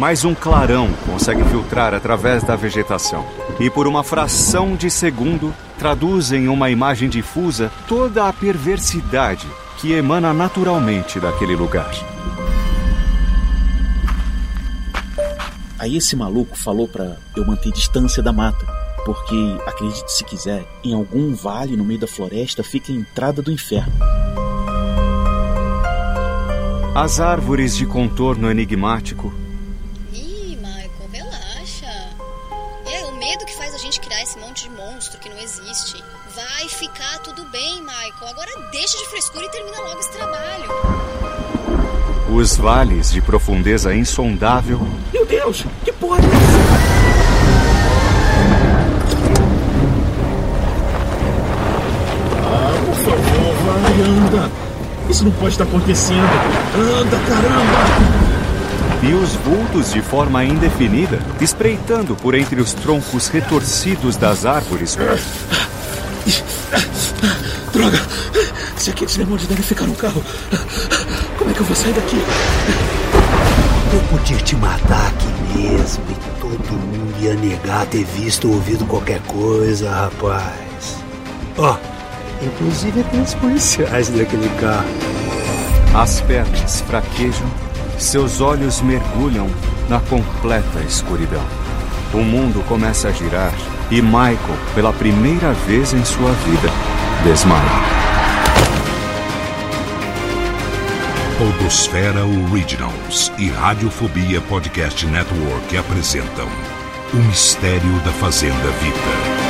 Mas um clarão consegue filtrar através da vegetação e, por uma fração de segundo, traduz em uma imagem difusa toda a perversidade que emana naturalmente daquele lugar. Aí esse maluco falou para eu manter distância da mata, porque, acredite se quiser, em algum vale no meio da floresta fica a entrada do inferno. As árvores de contorno enigmático gente criar esse monte de monstro que não existe. Vai ficar tudo bem, Michael. Agora deixa de frescura e termina logo esse trabalho. Os vales de profundeza insondável Meu Deus, que porra é? Ah, por favor, vai, anda. Isso não pode estar acontecendo. Anda, caramba! E os vultos de forma indefinida, espreitando por entre os troncos retorcidos das árvores. Droga! Se aqueles demônios devem ficar no carro, como é que eu vou sair daqui? Eu podia te matar aqui mesmo e todo mundo ia negar ter visto ou ouvido qualquer coisa, rapaz. Ó, inclusive aqueles policiais daquele carro. As pernas fraquejam, seus olhos mergulham na completa escuridão. O mundo começa a girar e Michael, pela primeira vez em sua vida, desmaia. Podosfera Originals e Radiofobia Podcast Network apresentam O Mistério da Fazenda Vita.